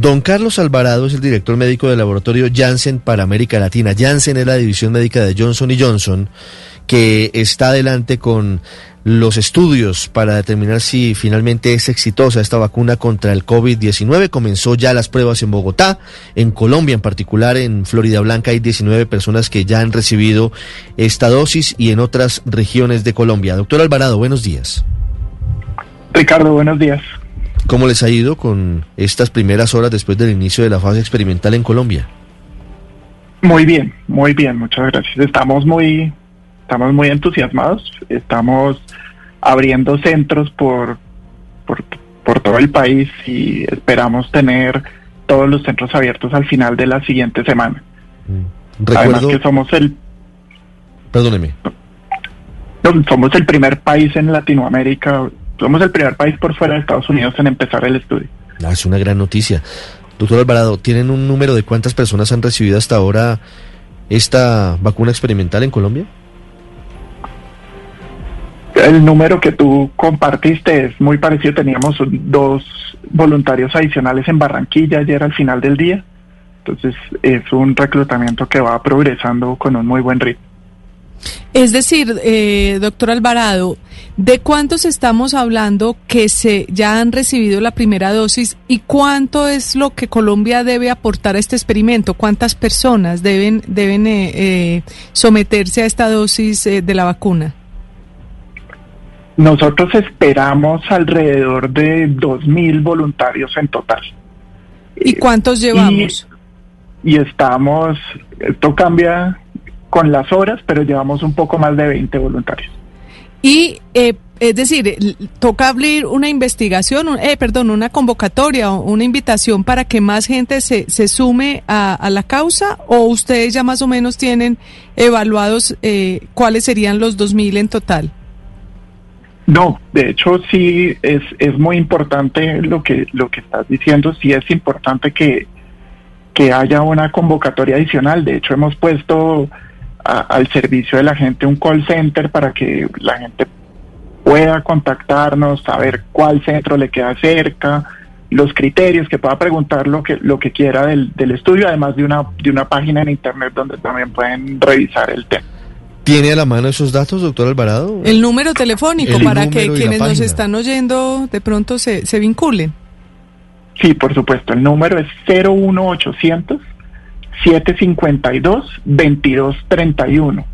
Don Carlos Alvarado es el director médico del laboratorio Janssen para América Latina. Janssen es la división médica de Johnson Johnson que está adelante con los estudios para determinar si finalmente es exitosa esta vacuna contra el COVID-19. Comenzó ya las pruebas en Bogotá, en Colombia en particular, en Florida Blanca hay 19 personas que ya han recibido esta dosis y en otras regiones de Colombia. Doctor Alvarado, buenos días. Ricardo, buenos días. ¿Cómo les ha ido con estas primeras horas después del inicio de la fase experimental en Colombia? Muy bien, muy bien, muchas gracias. Estamos muy, estamos muy entusiasmados. Estamos abriendo centros por, por, todo el país y esperamos tener todos los centros abiertos al final de la siguiente semana. Mm. Recuerdo... Además que somos el... Perdóneme. Somos el primer país en Latinoamérica, somos el primer país por fuera de Estados Unidos en empezar el estudio. Ah, es una gran noticia. Doctor Alvarado, ¿tienen un número de cuántas personas han recibido hasta ahora esta vacuna experimental en Colombia? El número que tú compartiste es muy parecido. Teníamos dos voluntarios adicionales en Barranquilla ayer al final del día. Entonces es un reclutamiento que va progresando con un muy buen ritmo. Es decir, eh, doctor Alvarado, ¿de cuántos estamos hablando que se ya han recibido la primera dosis y cuánto es lo que Colombia debe aportar a este experimento? ¿Cuántas personas deben deben eh, eh, someterse a esta dosis de la vacuna? Nosotros esperamos alrededor de 2.000 voluntarios en total. ¿Y cuántos llevamos? Y, y estamos, esto cambia con las horas, pero llevamos un poco más de 20 voluntarios. Y eh, es decir, toca abrir una investigación, eh, perdón, una convocatoria o una invitación para que más gente se, se sume a, la causa o ustedes ya más o menos tienen evaluados eh, cuáles serían los 2.000 en total. No, de hecho sí es, es muy importante lo que, lo que estás diciendo, sí es importante que, que haya una convocatoria adicional. De hecho hemos puesto al servicio de la gente un call center para que la gente pueda contactarnos, saber cuál centro le queda cerca, los criterios, que pueda preguntar lo que, lo que quiera del, del estudio, además de una, de una página en internet donde también pueden revisar el tema. ¿Tiene a la mano esos datos, doctor Alvarado? El número telefónico para que quienes nos están oyendo de pronto se, se vinculen. Sí, por supuesto. El número es 01800 752-2231.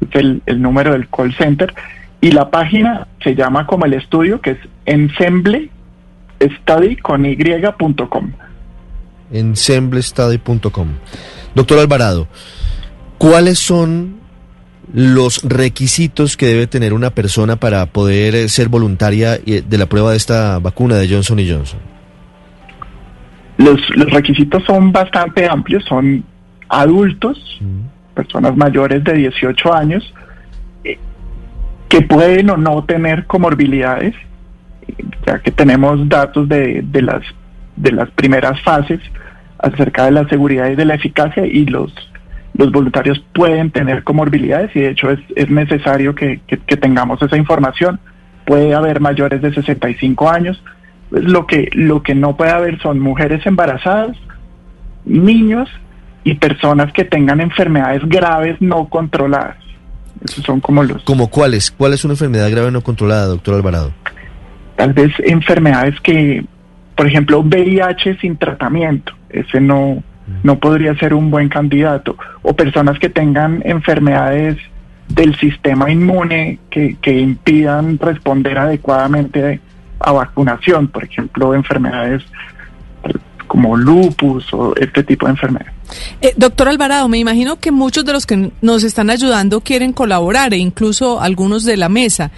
Es el, el número del call center. Y la página se llama como el estudio, que es ensemblestudiconycom. Ensemblestuddy.com. Doctor Alvarado, ¿cuáles son los requisitos que debe tener una persona para poder eh, ser voluntaria eh, de la prueba de esta vacuna de Johnson Johnson? Los, requisitos son bastante amplios, son adultos, personas mayores de 18 años, eh, que pueden o no tener comorbilidades, ya que tenemos datos de, de, las, de las primeras fases acerca de la seguridad y de la eficacia y los, los voluntarios pueden tener comorbilidades y de hecho es, es necesario que, que tengamos esa información. Puede haber mayores de 65 años, lo que, lo que no puede haber son mujeres embarazadas, niños y personas que tengan enfermedades graves no controladas. Esos son como los... ¿Como cuáles? ¿Cuál es una enfermedad grave no controlada, doctor Alvarado? Tal vez enfermedades que, por ejemplo, VIH sin tratamiento. Ese no, no podría ser un buen candidato. O personas que tengan enfermedades del sistema inmune que, que impidan responder adecuadamente a vacunación, por ejemplo, enfermedades como lupus o este tipo de enfermedades. Eh, doctor Alvarado, me imagino que muchos de los que nos están ayudando quieren colaborar e incluso algunos de la mesa.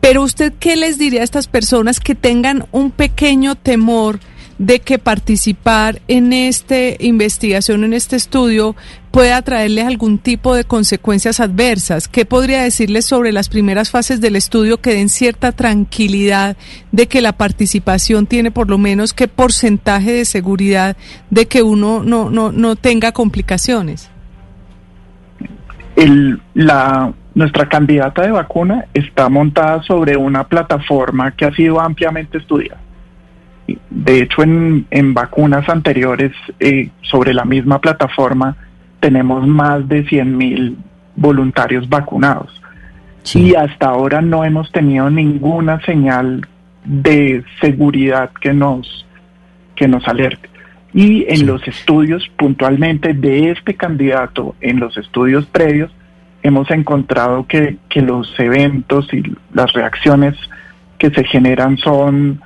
Pero usted, ¿qué les diría a estas personas que tengan un pequeño temor de que participar en esta investigación, en este estudio, pueda traerles algún tipo de consecuencias adversas. ¿Qué podría decirles sobre las primeras fases del estudio que den cierta tranquilidad de que la participación tiene por lo menos qué porcentaje de seguridad de que uno no, no, no tenga complicaciones? El, la, nuestra candidata de vacuna está montada sobre una plataforma que ha sido ampliamente estudiada de hecho, en, en vacunas anteriores eh, sobre la misma plataforma tenemos más de 100 mil voluntarios vacunados. Y hasta ahora no hemos tenido ninguna señal de seguridad que nos, que nos alerte. Y en los estudios puntualmente de este candidato, en los estudios previos, hemos encontrado que, que los eventos y las reacciones que se generan son,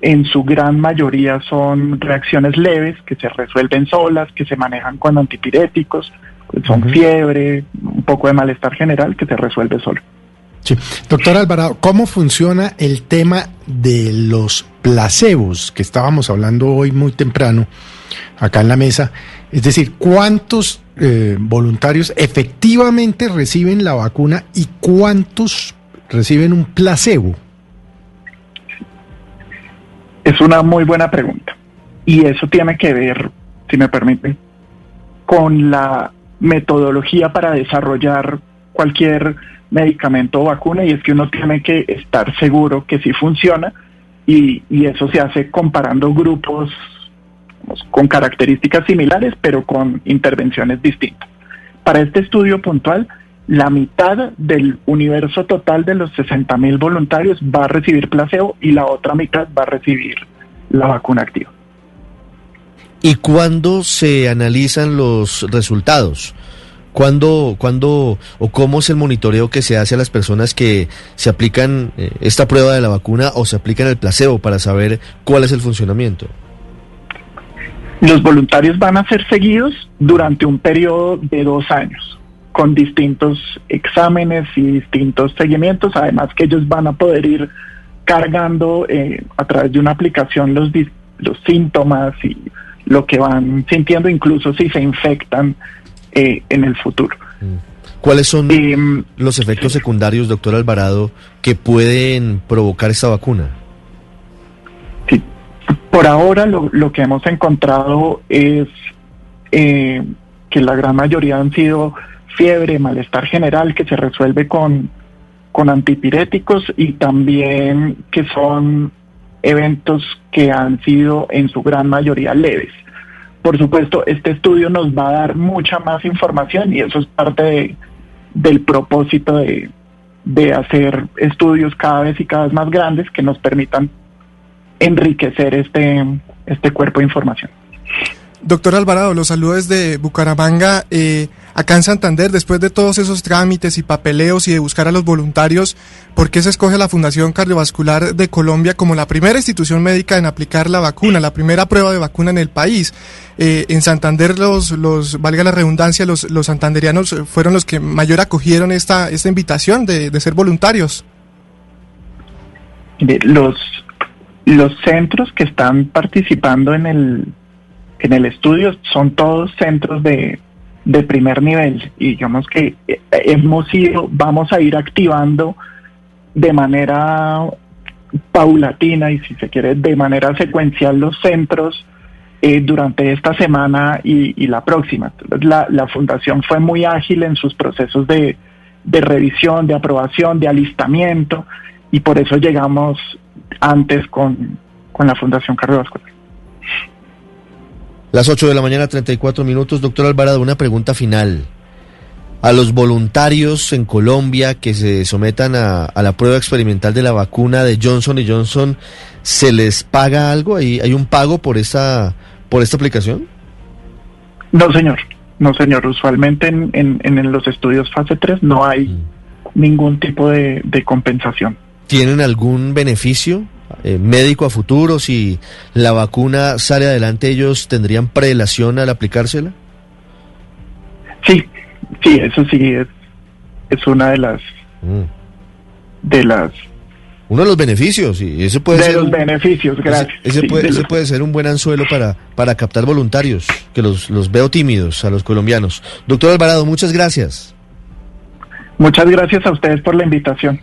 en su gran mayoría son reacciones leves, que se resuelven solas, que se manejan con antipiréticos, pues son fiebre, un poco de malestar general que se resuelve solo. Sí. Doctor Alvarado, ¿cómo funciona el tema de los placebos que estábamos hablando hoy muy temprano acá en la mesa? Es decir, ¿cuántos eh, voluntarios efectivamente reciben la vacuna y cuántos reciben un placebo? Es una muy buena pregunta. Y eso tiene que ver, si me permiten, con la metodología para desarrollar cualquier medicamento o vacuna y es que uno tiene que estar seguro que sí funciona y, eso se hace comparando grupos con características similares pero con intervenciones distintas. Para este estudio puntual, la mitad del universo total de los 60 mil voluntarios va a recibir placebo y la otra mitad va a recibir la vacuna activa. ¿Y cuándo se analizan los resultados? ¿Cuándo, cuándo o cómo es el monitoreo que se hace a las personas que se aplican eh, esta prueba de la vacuna o se aplican el placebo para saber cuál es el funcionamiento? Los voluntarios van a ser seguidos durante un periodo de dos años, con distintos exámenes y distintos seguimientos, además que ellos van a poder ir cargando eh, a través de una aplicación los, los síntomas y lo que van sintiendo, incluso si se infectan eh, en el futuro. Mm. ¿Cuáles son mm, los efectos secundarios, doctor Alvarado, que pueden provocar esta vacuna? Sí. Por ahora lo, lo que hemos encontrado es eh, que la gran mayoría han sido fiebre, malestar general que se resuelve con, con antipiréticos y también que son eventos que han sido en su gran mayoría leves. Por supuesto, este estudio nos va a dar mucha más información y eso es parte del propósito de, de hacer estudios cada vez y cada vez más grandes que nos permitan enriquecer este, este cuerpo de información. Doctor Alvarado, los saludos desde Bucaramanga. Eh, acá en Santander, después de todos esos trámites y papeleos y de buscar a los voluntarios, ¿por qué se escoge la Fundación Cardiovascular de Colombia como la primera institución médica en aplicar la vacuna, la primera prueba de vacuna en el país? Eh, en Santander, los, los, valga la redundancia, los, los santanderianos fueron los que mayor acogieron esta, esta invitación de, de ser voluntarios. Los, los centros que están participando en el en el estudio son todos centros de, de primer nivel y digamos que eh, hemos ido, vamos a ir activando de manera paulatina y si se quiere de manera secuencial los centros eh, durante esta semana y, la próxima. La, la, fundación fue muy ágil en sus procesos de, de revisión, de aprobación, de alistamiento y por eso llegamos antes con, con la Fundación Cardiovascular. Las 8 de la mañana, 34 minutos. Doctor Alvarado, una pregunta final. A los voluntarios en Colombia que se sometan a, la prueba experimental de la vacuna de Johnson y Johnson, ¿se les paga algo? ¿Hay, hay un pago por esta, por esta aplicación? No, señor. No, señor. Usualmente en, en, los estudios fase 3 no hay mm. ningún tipo de compensación. ¿Tienen algún beneficio eh, médico a futuro, si la vacuna sale adelante, ellos tendrían prelación al aplicársela? Sí, sí, eso sí es, es una de las mm. de las uno de los beneficios y ese puede de ser los beneficios gracias ese, puede, ese puede ser un buen anzuelo para para captar voluntarios que los, los veo tímidos a los colombianos doctor Alvarado muchas gracias muchas gracias a ustedes por la invitación